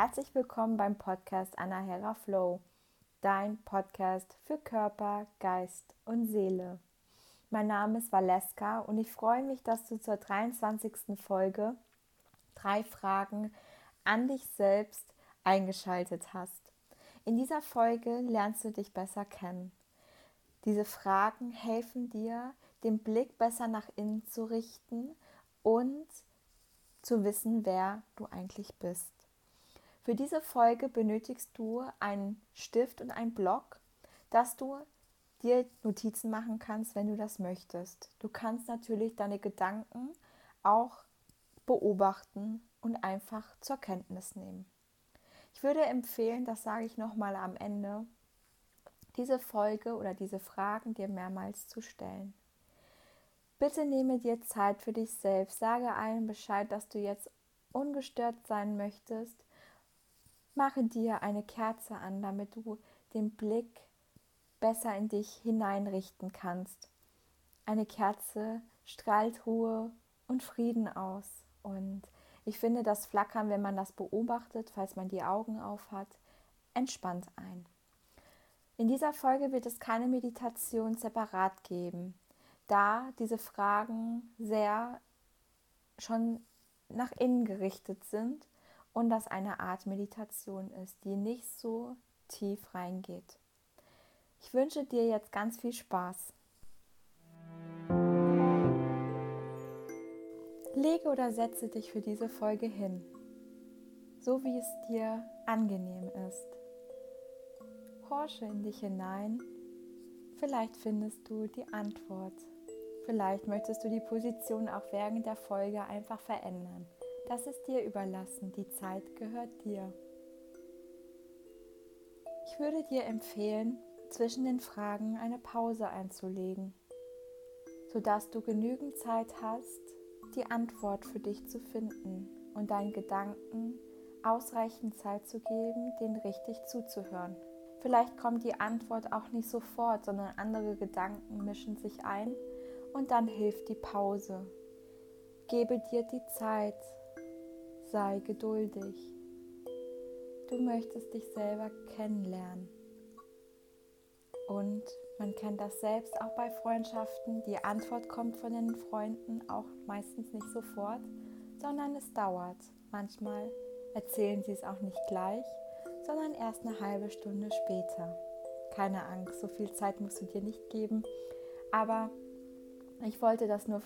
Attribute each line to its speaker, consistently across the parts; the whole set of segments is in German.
Speaker 1: herzlich willkommen beim Podcast Anahera Flow, dein Podcast für Körper, Geist und Seele. Mein Name ist Valeska und ich freue mich, dass du zur 23. Folge drei Fragen an dich selbst eingeschaltet hast. In dieser Folge lernst du dich besser kennen. Diese Fragen helfen dir, den Blick besser nach innen zu richten und zu wissen, wer du eigentlich bist. Für diese Folge benötigst du einen Stift und einen Block, dass du dir Notizen machen kannst, wenn du das möchtest. Du kannst natürlich deine Gedanken auch beobachten und einfach zur Kenntnis nehmen. Ich würde empfehlen, das sage ich nochmal am Ende, diese Folge oder diese Fragen dir mehrmals zu stellen. Bitte nehme dir Zeit für dich selbst. Sage allen Bescheid, dass du jetzt ungestört sein möchtest. Mache dir eine Kerze an, damit du den Blick besser in dich hineinrichten kannst. Eine Kerze strahlt Ruhe und Frieden aus. Und ich finde das Flackern, wenn man das beobachtet, falls man die Augen auf hat, entspannt ein. In dieser Folge wird es keine Meditation separat geben, da diese Fragen sehr schon nach innen gerichtet sind und das eine Art Meditation ist, die nicht so tief reingeht. Ich wünsche dir jetzt ganz viel Spaß. Lege oder setze dich für diese Folge hin, so wie es dir angenehm ist. Horche in dich hinein, vielleicht findest du die Antwort. Vielleicht möchtest du die Position auch während der Folge einfach verändern. Das ist dir überlassen, die Zeit gehört dir. Ich würde dir empfehlen, zwischen den Fragen eine Pause einzulegen, sodass du genügend Zeit hast, die Antwort für dich zu finden und deinen Gedanken ausreichend Zeit zu geben, denen richtig zuzuhören. Vielleicht kommt die Antwort auch nicht sofort, sondern andere Gedanken mischen sich ein und dann hilft die Pause. Gebe dir die Zeit, sei geduldig. Du möchtest dich selber kennenlernen. Und man kennt das selbst auch bei Freundschaften. Die Antwort kommt von den Freunden auch meistens nicht sofort, sondern es dauert. Manchmal erzählen sie es auch nicht gleich, sondern erst eine halbe Stunde später. Keine Angst, so viel Zeit musst du dir nicht geben. Aber ich wollte das nur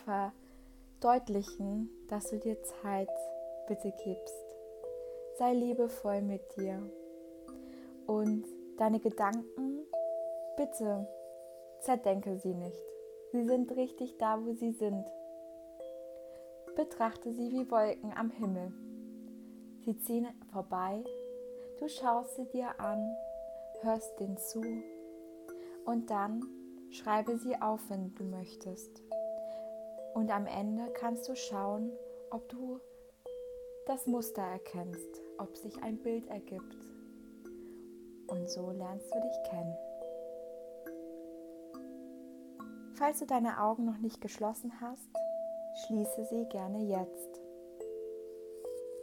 Speaker 1: verdeutlichen, dass du dir Zeit bitte gibst. Sei liebevoll mit dir und deine Gedanken Bitte zerdenke sie nicht. Sie sind richtig da, wo sie sind. Betrachte sie wie Wolken am Himmel. Sie ziehen vorbei, du schaust sie dir an, hörst den zu und dann schreibe sie auf, wenn du möchtest. Und am Ende kannst du schauen, ob du das Muster erkennst, ob sich ein Bild ergibt. Und so lernst du dich kennen. Falls du deine Augen noch nicht geschlossen hast, schließe sie gerne jetzt.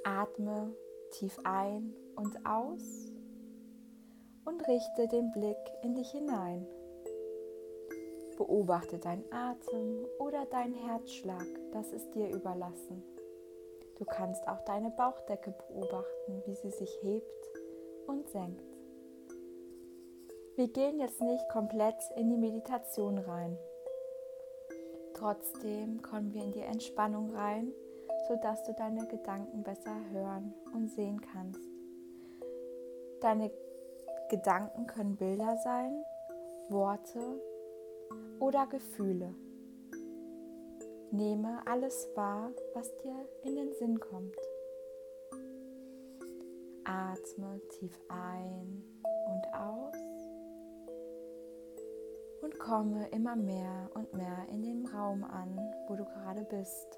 Speaker 1: Atme tief ein und aus und richte den Blick in dich hinein. Beobachte deinen Atem oder deinen Herzschlag, das ist dir überlassen. Du kannst auch deine Bauchdecke beobachten, wie sie sich hebt und senkt. Wir gehen jetzt nicht komplett in die Meditation rein. Trotzdem kommen wir in die Entspannung rein, sodass du deine Gedanken besser hören und sehen kannst. Deine Gedanken können Bilder sein, Worte oder Gefühle. Nehme alles wahr, was dir in den Sinn kommt. Atme tief ein und aus und komme immer mehr und mehr in dem Raum an, wo du gerade bist.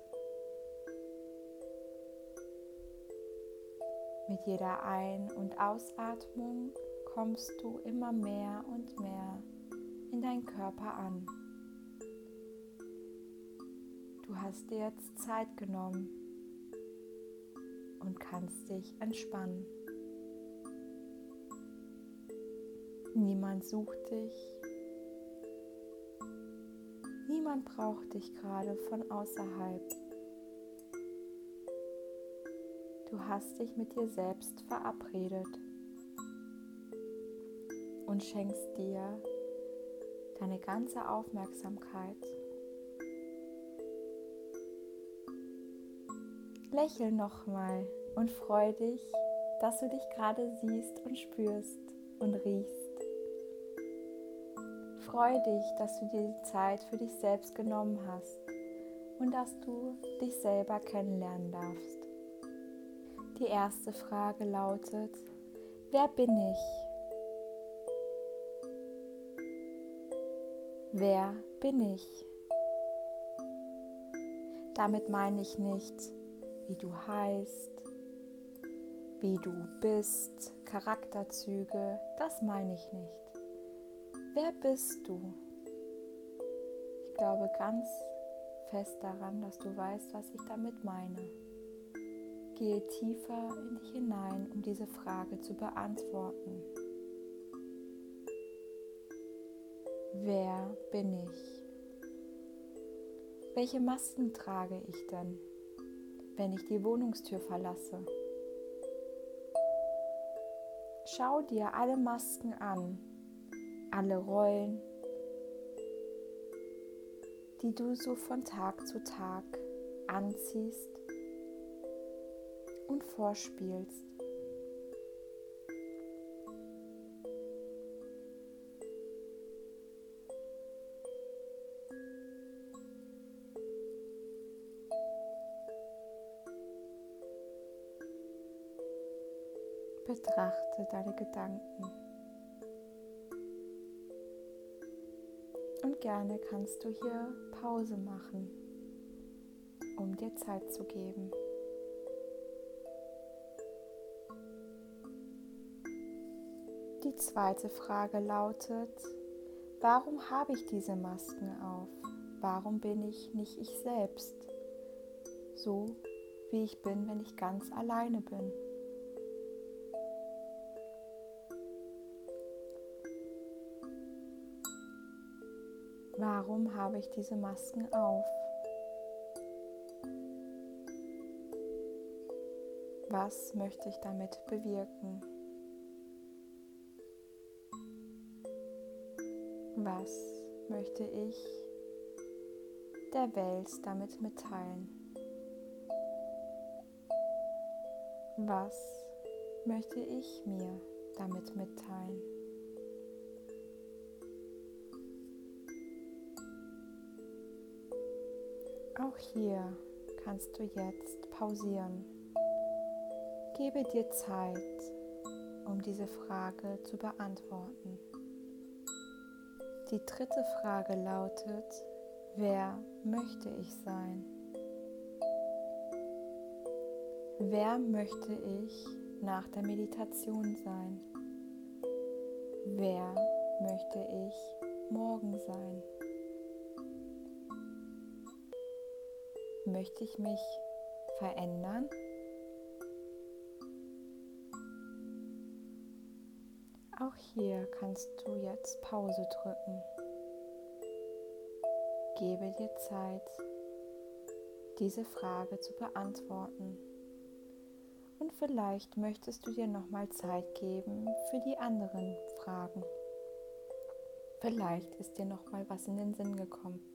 Speaker 1: Mit jeder Ein- und Ausatmung kommst du immer mehr und mehr in deinen Körper an. Du hast dir jetzt Zeit genommen und kannst dich entspannen. Niemand sucht dich. Niemand braucht dich gerade von außerhalb. Du hast dich mit dir selbst verabredet und schenkst dir deine ganze Aufmerksamkeit. Lächel nochmal und freu dich, dass du dich gerade siehst und spürst und riechst. Freu dich, dass du dir die Zeit für dich selbst genommen hast und dass du dich selber kennenlernen darfst. Die erste Frage lautet, wer bin ich? Wer bin ich? Damit meine ich nicht, wie du heißt, wie du bist, Charakterzüge, das meine ich nicht. Wer bist du? Ich glaube ganz fest daran, dass du weißt, was ich damit meine. Gehe tiefer in dich hinein, um diese Frage zu beantworten. Wer bin ich? Welche Masken trage ich denn, wenn ich die Wohnungstür verlasse? Schau dir alle Masken an, alle Rollen, die du so von Tag zu Tag anziehst und vorspielst. Betrachte deine Gedanken. Und gerne kannst du hier Pause machen, um dir Zeit zu geben. Die zweite Frage lautet, warum habe ich diese Masken auf? Warum bin ich nicht ich selbst? So wie ich bin, wenn ich ganz alleine bin. Warum habe ich diese Masken auf? Was möchte ich damit bewirken? Was möchte ich der Welt damit mitteilen? Was möchte ich mir damit mitteilen? Auch hier kannst du jetzt pausieren. Gebe dir Zeit, um diese Frage zu beantworten. Die dritte Frage lautet, wer möchte ich sein? Wer möchte ich nach der Meditation sein? Wer möchte ich morgen sein? Möchte ich mich verändern? Auch hier kannst du jetzt Pause drücken. Gebe dir Zeit, diese Frage zu beantworten. Und vielleicht möchtest du dir nochmal Zeit geben für die anderen Fragen. Vielleicht ist dir nochmal was in den Sinn gekommen.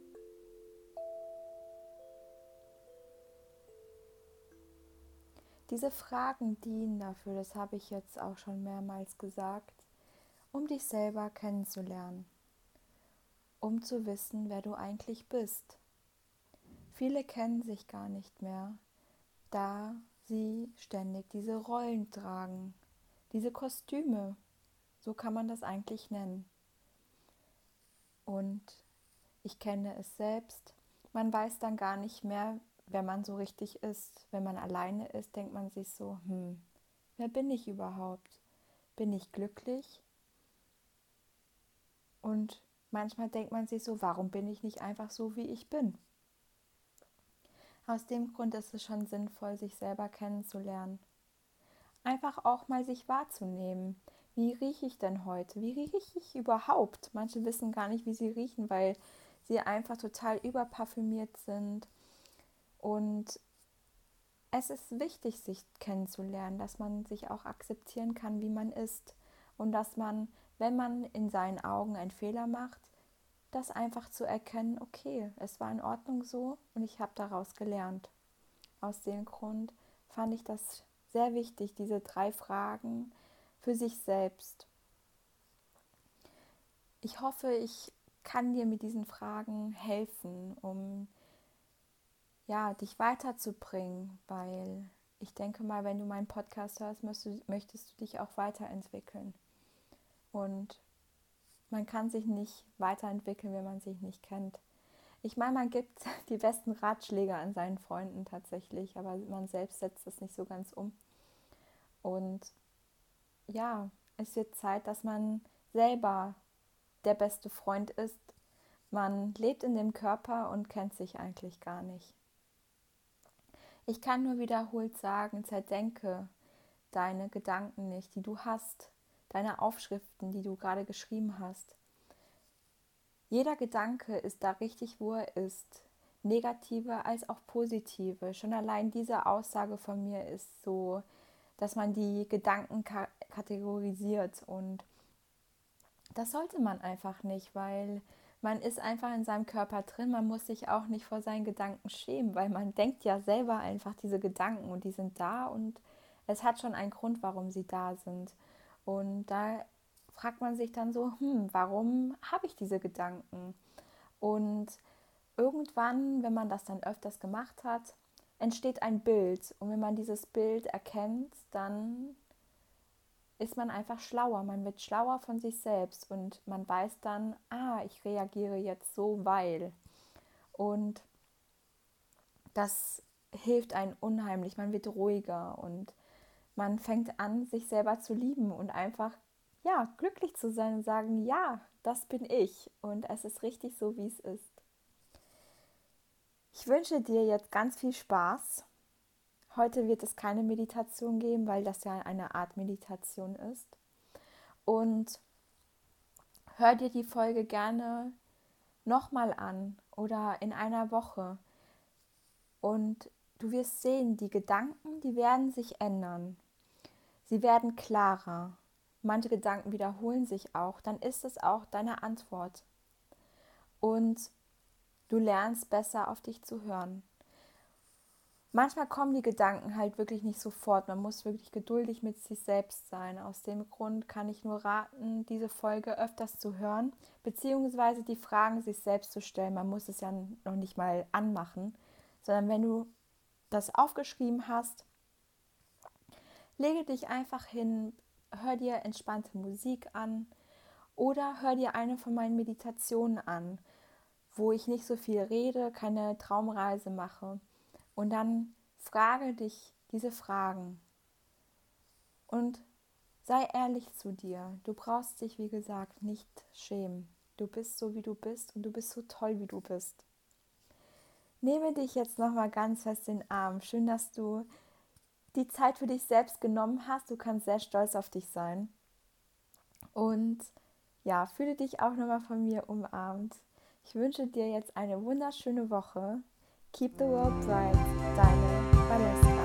Speaker 1: Diese Fragen dienen dafür, das habe ich jetzt auch schon mehrmals gesagt, um dich selber kennenzulernen, um zu wissen, wer du eigentlich bist. Viele kennen sich gar nicht mehr, da sie ständig diese Rollen tragen, diese Kostüme, so kann man das eigentlich nennen. Und ich kenne es selbst, man weiß dann gar nicht mehr, wenn man so richtig ist, wenn man alleine ist, denkt man sich so, hm, wer bin ich überhaupt? Bin ich glücklich? Und manchmal denkt man sich so, warum bin ich nicht einfach so, wie ich bin? Aus dem Grund ist es schon sinnvoll, sich selber kennenzulernen. Einfach auch mal sich wahrzunehmen. wie rieche ich denn heute? Wie rieche ich überhaupt? Manche wissen gar nicht, wie sie riechen, weil sie einfach total überparfümiert sind. Und es ist wichtig, sich kennenzulernen, dass man sich auch akzeptieren kann, wie man ist. Und dass man, wenn man in seinen Augen einen Fehler macht, das einfach zu erkennen, okay, es war in Ordnung so und ich habe daraus gelernt. Aus dem Grund fand ich das sehr wichtig, diese drei Fragen für sich selbst. Ich hoffe, ich kann dir mit diesen Fragen helfen, um ja, dich weiterzubringen, weil ich denke mal, wenn du meinen Podcast hörst, möchtest, möchtest du dich auch weiterentwickeln. Und man kann sich nicht weiterentwickeln, wenn man sich nicht kennt. Ich meine, man gibt die besten Ratschläge an seinen Freunden tatsächlich, aber man selbst setzt das nicht so ganz um. Und ja, es wird Zeit, dass man selber der beste Freund ist. Man lebt in dem Körper und kennt sich eigentlich gar nicht. Ich kann nur wiederholt sagen, zerdenke deine Gedanken nicht, die du hast, deine Aufschriften, die du gerade geschrieben hast. Jeder Gedanke ist da richtig, wo er ist. Negative als auch positive. Schon allein diese Aussage von mir ist so, dass man die Gedanken ka kategorisiert und das sollte man einfach nicht, weil man ist einfach in seinem Körper drin. Man muss sich auch nicht vor seinen Gedanken schämen, weil man denkt ja selber einfach diese Gedanken und die sind da und es hat schon einen Grund, warum sie da sind. Und da fragt man sich dann so, hm, warum habe ich diese Gedanken? Und irgendwann, wenn man das dann öfters gemacht hat, entsteht ein Bild. Und wenn man dieses Bild erkennt, dann ist man einfach schlauer. Man wird schlauer von sich selbst und man weiß dann, ah, ich reagiere jetzt so, weil. Und das hilft einem unheimlich. Man wird ruhiger und man fängt an, sich selber zu lieben und einfach ja, glücklich zu sein und sagen, ja, das bin ich und es ist richtig so, wie es ist. Ich wünsche dir jetzt ganz viel Spaß. Heute wird es keine Meditation geben, weil das ja eine Art Meditation ist. Und hör dir die Folge gerne nochmal an oder in einer Woche. Und du wirst sehen, die Gedanken, die werden sich ändern. Sie werden klarer. Manche Gedanken wiederholen sich auch. Dann ist es auch deine Antwort. Und du lernst besser auf dich zu hören. Manchmal kommen die Gedanken halt wirklich nicht sofort. Man muss wirklich geduldig mit sich selbst sein. Aus dem Grund kann ich nur raten, diese Folge öfters zu hören, beziehungsweise die Fragen sich selbst zu stellen. Man muss es ja noch nicht mal anmachen, sondern wenn du das aufgeschrieben hast, lege dich einfach hin, hör dir entspannte Musik an oder hör dir eine von meinen Meditationen an, wo ich nicht so viel rede, keine Traumreise mache. Und dann frage dich diese Fragen. Und sei ehrlich zu dir. Du brauchst dich, wie gesagt, nicht schämen. Du bist so, wie du bist und du bist so toll, wie du bist. Nehme dich jetzt nochmal ganz fest in den Arm. Schön, dass du die Zeit für dich selbst genommen hast. Du kannst sehr stolz auf dich sein. Und ja, fühle dich auch nochmal von mir umarmt. Ich wünsche dir jetzt eine wunderschöne Woche. Keep the world bright, deine Valeska.